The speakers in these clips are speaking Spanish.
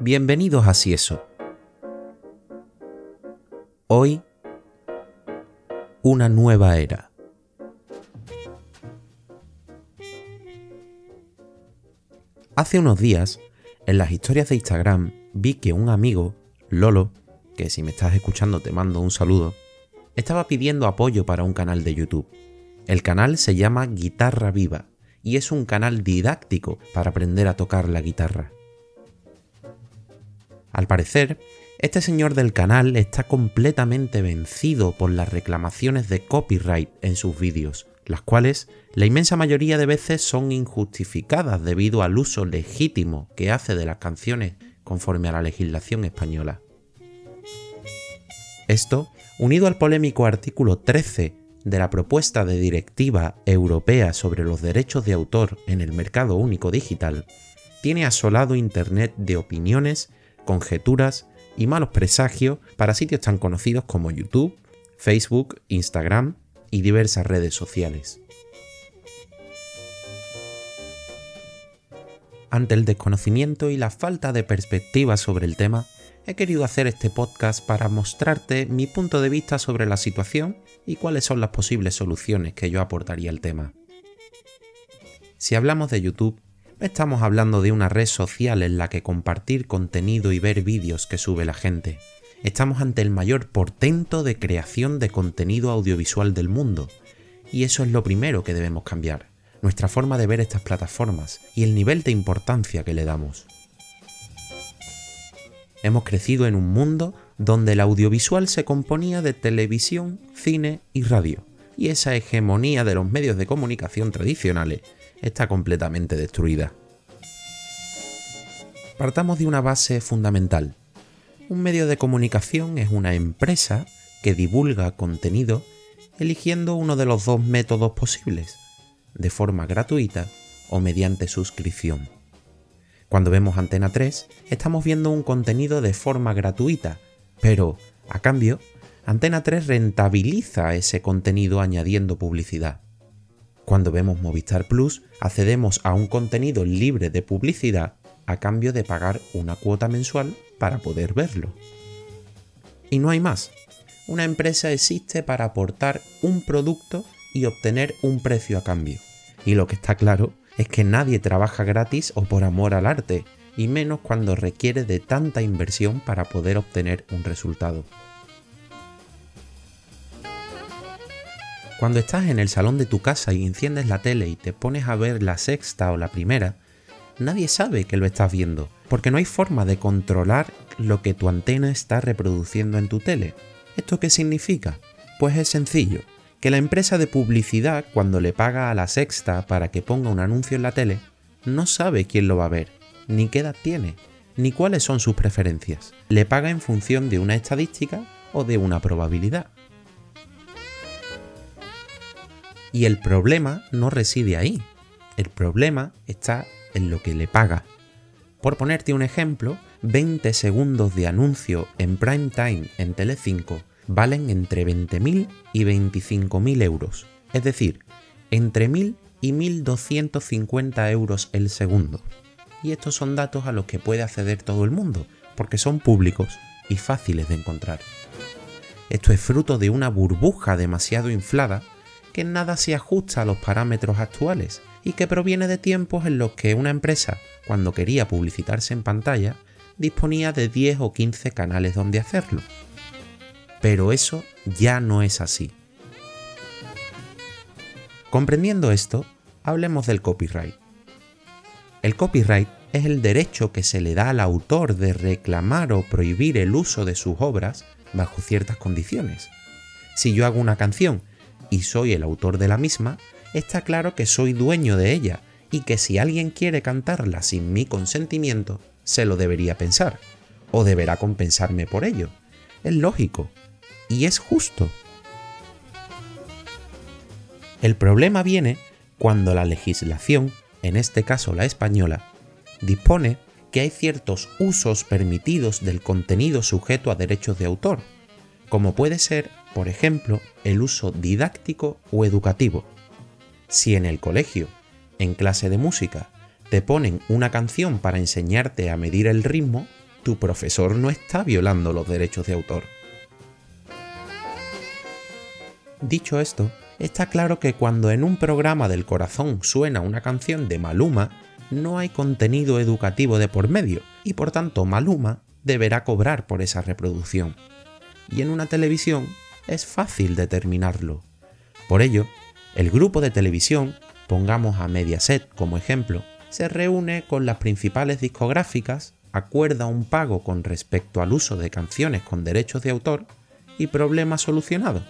Bienvenidos a Cieso. Hoy, una nueva era. Hace unos días, en las historias de Instagram, vi que un amigo, Lolo, que si me estás escuchando te mando un saludo, estaba pidiendo apoyo para un canal de YouTube. El canal se llama Guitarra Viva y es un canal didáctico para aprender a tocar la guitarra. Al parecer, este señor del canal está completamente vencido por las reclamaciones de copyright en sus vídeos, las cuales la inmensa mayoría de veces son injustificadas debido al uso legítimo que hace de las canciones conforme a la legislación española. Esto, unido al polémico artículo 13 de la propuesta de directiva europea sobre los derechos de autor en el mercado único digital, tiene asolado Internet de opiniones conjeturas y malos presagios para sitios tan conocidos como YouTube, Facebook, Instagram y diversas redes sociales. Ante el desconocimiento y la falta de perspectiva sobre el tema, he querido hacer este podcast para mostrarte mi punto de vista sobre la situación y cuáles son las posibles soluciones que yo aportaría al tema. Si hablamos de YouTube, estamos hablando de una red social en la que compartir contenido y ver vídeos que sube la gente. Estamos ante el mayor portento de creación de contenido audiovisual del mundo. Y eso es lo primero que debemos cambiar, nuestra forma de ver estas plataformas y el nivel de importancia que le damos. Hemos crecido en un mundo donde el audiovisual se componía de televisión, cine y radio, y esa hegemonía de los medios de comunicación tradicionales está completamente destruida. Partamos de una base fundamental. Un medio de comunicación es una empresa que divulga contenido eligiendo uno de los dos métodos posibles, de forma gratuita o mediante suscripción. Cuando vemos Antena 3, estamos viendo un contenido de forma gratuita, pero, a cambio, Antena 3 rentabiliza ese contenido añadiendo publicidad. Cuando vemos Movistar Plus, accedemos a un contenido libre de publicidad a cambio de pagar una cuota mensual para poder verlo. Y no hay más. Una empresa existe para aportar un producto y obtener un precio a cambio. Y lo que está claro es que nadie trabaja gratis o por amor al arte, y menos cuando requiere de tanta inversión para poder obtener un resultado. Cuando estás en el salón de tu casa y enciendes la tele y te pones a ver la sexta o la primera, nadie sabe que lo estás viendo, porque no hay forma de controlar lo que tu antena está reproduciendo en tu tele. ¿Esto qué significa? Pues es sencillo, que la empresa de publicidad cuando le paga a la sexta para que ponga un anuncio en la tele, no sabe quién lo va a ver, ni qué edad tiene, ni cuáles son sus preferencias. Le paga en función de una estadística o de una probabilidad. Y el problema no reside ahí. El problema está en lo que le paga. Por ponerte un ejemplo, 20 segundos de anuncio en prime time en Telecinco valen entre 20.000 y 25.000 euros. Es decir, entre 1.000 y 1.250 euros el segundo. Y estos son datos a los que puede acceder todo el mundo, porque son públicos y fáciles de encontrar. Esto es fruto de una burbuja demasiado inflada que nada se ajusta a los parámetros actuales y que proviene de tiempos en los que una empresa, cuando quería publicitarse en pantalla, disponía de 10 o 15 canales donde hacerlo. Pero eso ya no es así. Comprendiendo esto, hablemos del copyright. El copyright es el derecho que se le da al autor de reclamar o prohibir el uso de sus obras bajo ciertas condiciones. Si yo hago una canción y soy el autor de la misma, está claro que soy dueño de ella y que si alguien quiere cantarla sin mi consentimiento, se lo debería pensar, o deberá compensarme por ello. Es lógico y es justo. El problema viene cuando la legislación, en este caso la española, dispone que hay ciertos usos permitidos del contenido sujeto a derechos de autor, como puede ser, por ejemplo, el uso didáctico o educativo. Si en el colegio, en clase de música, te ponen una canción para enseñarte a medir el ritmo, tu profesor no está violando los derechos de autor. Dicho esto, está claro que cuando en un programa del corazón suena una canción de Maluma, no hay contenido educativo de por medio, y por tanto Maluma deberá cobrar por esa reproducción. Y en una televisión es fácil determinarlo. Por ello, el grupo de televisión, pongamos a Mediaset como ejemplo, se reúne con las principales discográficas, acuerda un pago con respecto al uso de canciones con derechos de autor y problema solucionado.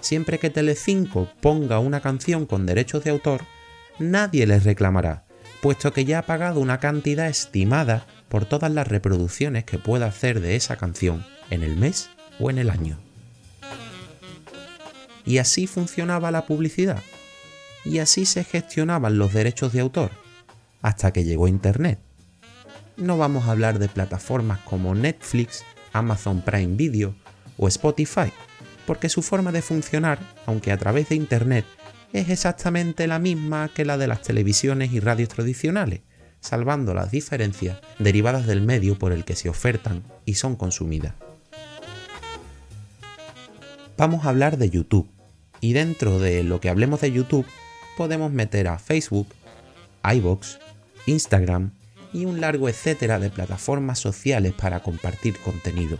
Siempre que Telecinco ponga una canción con derechos de autor, nadie les reclamará, puesto que ya ha pagado una cantidad estimada por todas las reproducciones que pueda hacer de esa canción en el mes o en el año. Y así funcionaba la publicidad. Y así se gestionaban los derechos de autor, hasta que llegó Internet. No vamos a hablar de plataformas como Netflix, Amazon Prime Video o Spotify, porque su forma de funcionar, aunque a través de Internet, es exactamente la misma que la de las televisiones y radios tradicionales, salvando las diferencias derivadas del medio por el que se ofertan y son consumidas. Vamos a hablar de YouTube, y dentro de lo que hablemos de YouTube podemos meter a Facebook, iBox, Instagram y un largo etcétera de plataformas sociales para compartir contenido.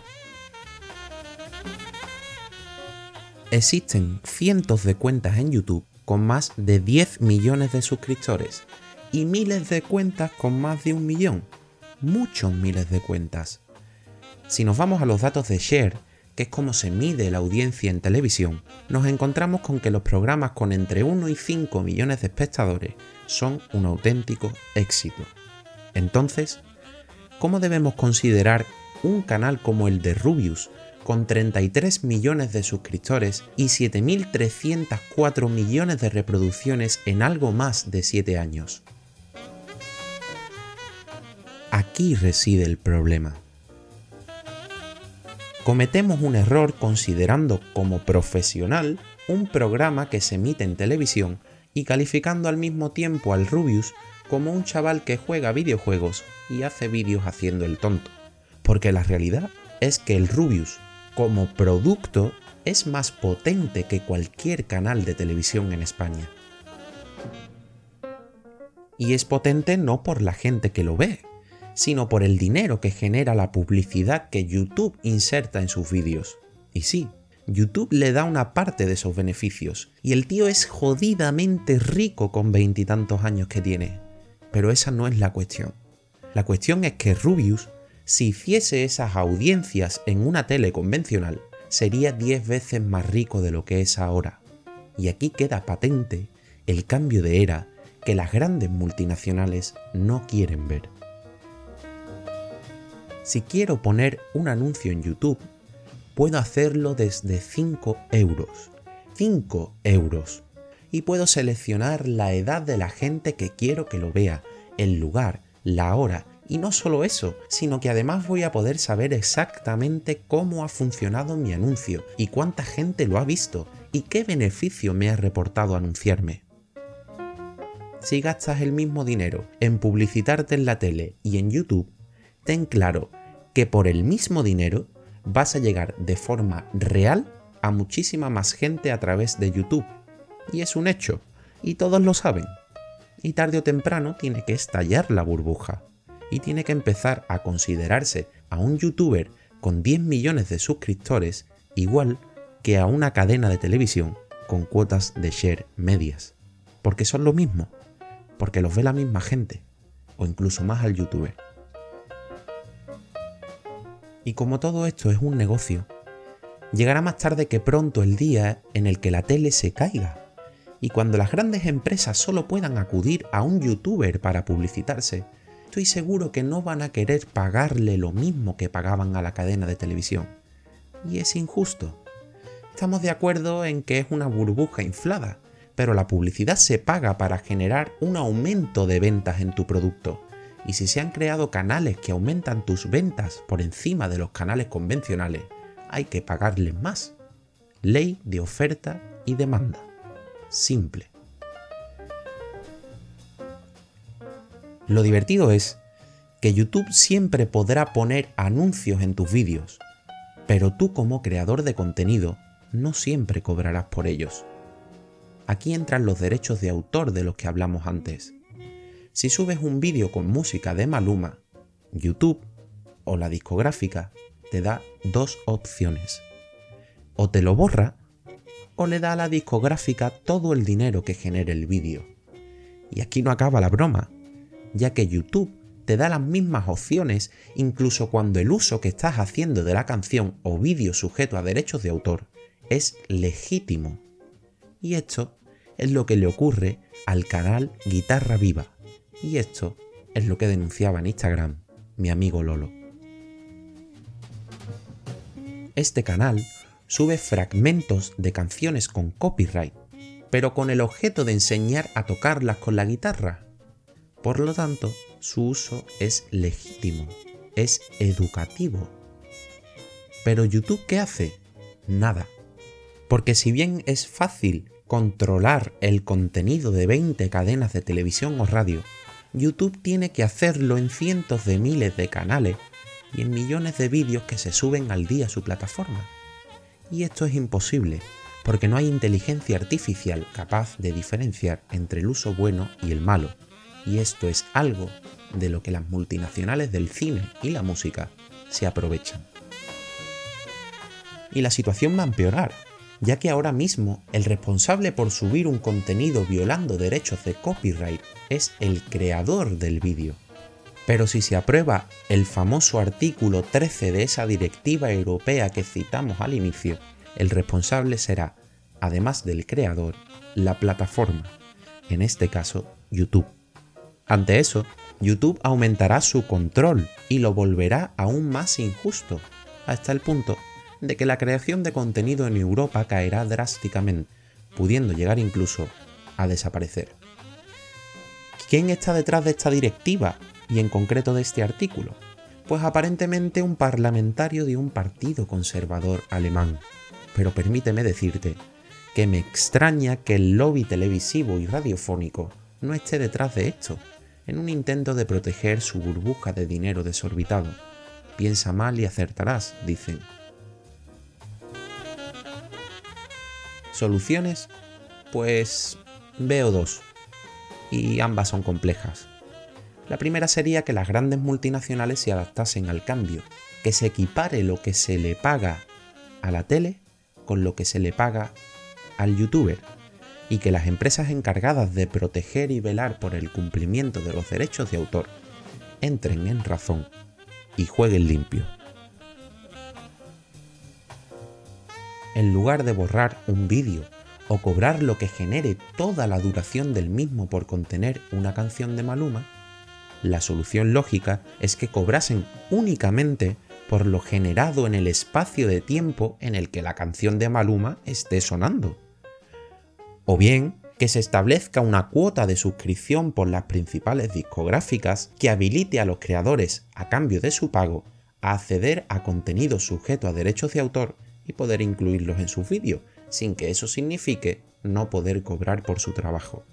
Existen cientos de cuentas en YouTube con más de 10 millones de suscriptores y miles de cuentas con más de un millón. Muchos miles de cuentas. Si nos vamos a los datos de Share, que es como se mide la audiencia en televisión, nos encontramos con que los programas con entre 1 y 5 millones de espectadores son un auténtico éxito. Entonces, ¿cómo debemos considerar un canal como el de Rubius, con 33 millones de suscriptores y 7.304 millones de reproducciones en algo más de 7 años? Aquí reside el problema cometemos un error considerando como profesional un programa que se emite en televisión y calificando al mismo tiempo al Rubius como un chaval que juega videojuegos y hace vídeos haciendo el tonto. Porque la realidad es que el Rubius como producto es más potente que cualquier canal de televisión en España. Y es potente no por la gente que lo ve, sino por el dinero que genera la publicidad que YouTube inserta en sus vídeos. Y sí, YouTube le da una parte de esos beneficios, y el tío es jodidamente rico con veintitantos años que tiene. Pero esa no es la cuestión. La cuestión es que Rubius, si hiciese esas audiencias en una tele convencional, sería 10 veces más rico de lo que es ahora. Y aquí queda patente el cambio de era que las grandes multinacionales no quieren ver. Si quiero poner un anuncio en YouTube, puedo hacerlo desde 5 euros. 5 euros. Y puedo seleccionar la edad de la gente que quiero que lo vea, el lugar, la hora. Y no solo eso, sino que además voy a poder saber exactamente cómo ha funcionado mi anuncio y cuánta gente lo ha visto y qué beneficio me ha reportado anunciarme. Si gastas el mismo dinero en publicitarte en la tele y en YouTube, ten claro que por el mismo dinero vas a llegar de forma real a muchísima más gente a través de YouTube. Y es un hecho, y todos lo saben. Y tarde o temprano tiene que estallar la burbuja. Y tiene que empezar a considerarse a un youtuber con 10 millones de suscriptores igual que a una cadena de televisión con cuotas de share medias. Porque son lo mismo. Porque los ve la misma gente. O incluso más al youtuber. Y como todo esto es un negocio, llegará más tarde que pronto el día en el que la tele se caiga. Y cuando las grandes empresas solo puedan acudir a un youtuber para publicitarse, estoy seguro que no van a querer pagarle lo mismo que pagaban a la cadena de televisión. Y es injusto. Estamos de acuerdo en que es una burbuja inflada, pero la publicidad se paga para generar un aumento de ventas en tu producto y si se han creado canales que aumentan tus ventas por encima de los canales convencionales, hay que pagarles más. Ley de oferta y demanda. Simple. Lo divertido es que YouTube siempre podrá poner anuncios en tus vídeos, pero tú como creador de contenido no siempre cobrarás por ellos. Aquí entran los derechos de autor de los que hablamos antes. Si subes un vídeo con música de Maluma, YouTube o la discográfica te da dos opciones. O te lo borra o le da a la discográfica todo el dinero que genere el vídeo. Y aquí no acaba la broma, ya que YouTube te da las mismas opciones incluso cuando el uso que estás haciendo de la canción o vídeo sujeto a derechos de autor es legítimo. Y esto es lo que le ocurre al canal Guitarra Viva. Y esto es lo que denunciaba en Instagram mi amigo Lolo. Este canal sube fragmentos de canciones con copyright, pero con el objeto de enseñar a tocarlas con la guitarra. Por lo tanto, su uso es legítimo, es educativo. Pero YouTube ¿qué hace? Nada. Porque si bien es fácil controlar el contenido de 20 cadenas de televisión o radio, YouTube tiene que hacerlo en cientos de miles de canales y en millones de vídeos que se suben al día a su plataforma. Y esto es imposible, porque no hay inteligencia artificial capaz de diferenciar entre el uso bueno y el malo, y esto es algo de lo que las multinacionales del cine y la música se aprovechan. Y la situación va a empeorar, ya que ahora mismo el responsable por subir un contenido violando derechos de copyright es el creador del vídeo. Pero si se aprueba el famoso artículo 13 de esa directiva europea que citamos al inicio, el responsable será, además del creador, la plataforma, en este caso YouTube. Ante eso, YouTube aumentará su control y lo volverá aún más injusto, hasta el punto de que la creación de contenido en Europa caerá drásticamente, pudiendo llegar incluso a desaparecer. ¿Quién está detrás de esta directiva y en concreto de este artículo? Pues aparentemente un parlamentario de un partido conservador alemán. Pero permíteme decirte que me extraña que el lobby televisivo y radiofónico no esté detrás de esto, en un intento de proteger su burbuja de dinero desorbitado. Piensa mal y acertarás, dicen. ¿Soluciones? Pues veo dos, y ambas son complejas. La primera sería que las grandes multinacionales se adaptasen al cambio, que se equipare lo que se le paga a la tele con lo que se le paga al youtuber y que las empresas encargadas de proteger y velar por el cumplimiento de los derechos de autor entren en razón y jueguen limpio. En lugar de borrar un vídeo o cobrar lo que genere toda la duración del mismo por contener una canción de Maluma, la solución lógica es que cobrasen únicamente por lo generado en el espacio de tiempo en el que la canción de Maluma esté sonando. O bien que se establezca una cuota de suscripción por las principales discográficas que habilite a los creadores, a cambio de su pago, a acceder a contenidos sujetos a derechos de autor y poder incluirlos en sus vídeos, sin que eso signifique no poder cobrar por su trabajo.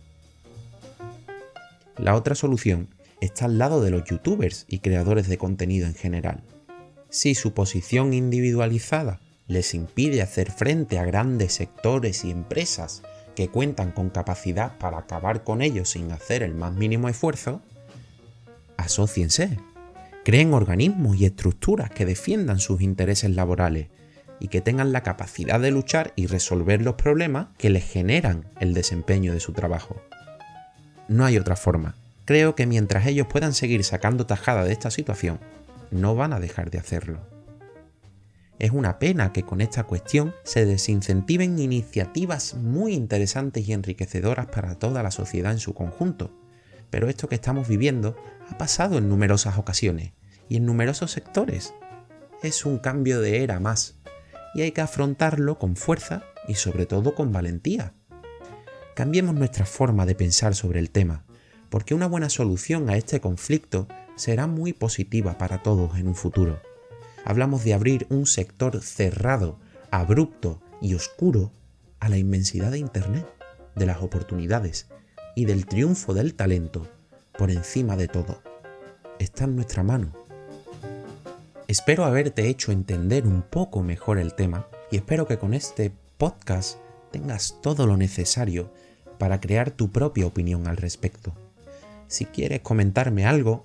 La otra solución está al lado de los youtubers y creadores de contenido en general. Si su posición individualizada les impide hacer frente a grandes sectores y empresas que cuentan con capacidad para acabar con ellos sin hacer el más mínimo esfuerzo, asóciense, creen organismos y estructuras que defiendan sus intereses laborales y que tengan la capacidad de luchar y resolver los problemas que les generan el desempeño de su trabajo. No hay otra forma. Creo que mientras ellos puedan seguir sacando tajada de esta situación, no van a dejar de hacerlo. Es una pena que con esta cuestión se desincentiven iniciativas muy interesantes y enriquecedoras para toda la sociedad en su conjunto. Pero esto que estamos viviendo ha pasado en numerosas ocasiones y en numerosos sectores. Es un cambio de era más y hay que afrontarlo con fuerza y sobre todo con valentía. Cambiemos nuestra forma de pensar sobre el tema, porque una buena solución a este conflicto será muy positiva para todos en un futuro hablamos de abrir un sector cerrado, abrupto y oscuro a la inmensidad de Internet, de las oportunidades y del triunfo del talento por encima de todo. está en nuestra mano. Espero haberte hecho entender un poco mejor el tema y espero que con este podcast tengas todo lo necesario para crear tu propia opinión al respecto. Si quieres comentarme algo,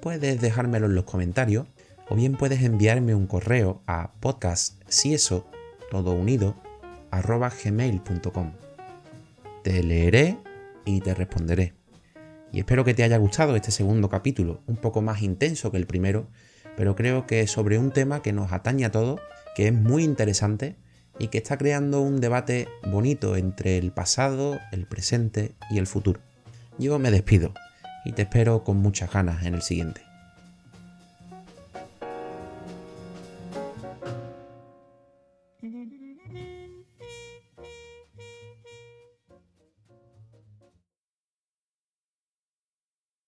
puedes dejármelo en los comentarios o bien puedes enviarme un correo a podcast si eso todo unido. Te leeré y te responderé. Y espero que te haya gustado este segundo capítulo, un poco más intenso que el primero, pero creo que sobre un tema que nos atañe a todos, que es muy interesante y que está creando un debate bonito entre el pasado, el presente y el futuro. Yo me despido y te espero con muchas ganas en el siguiente.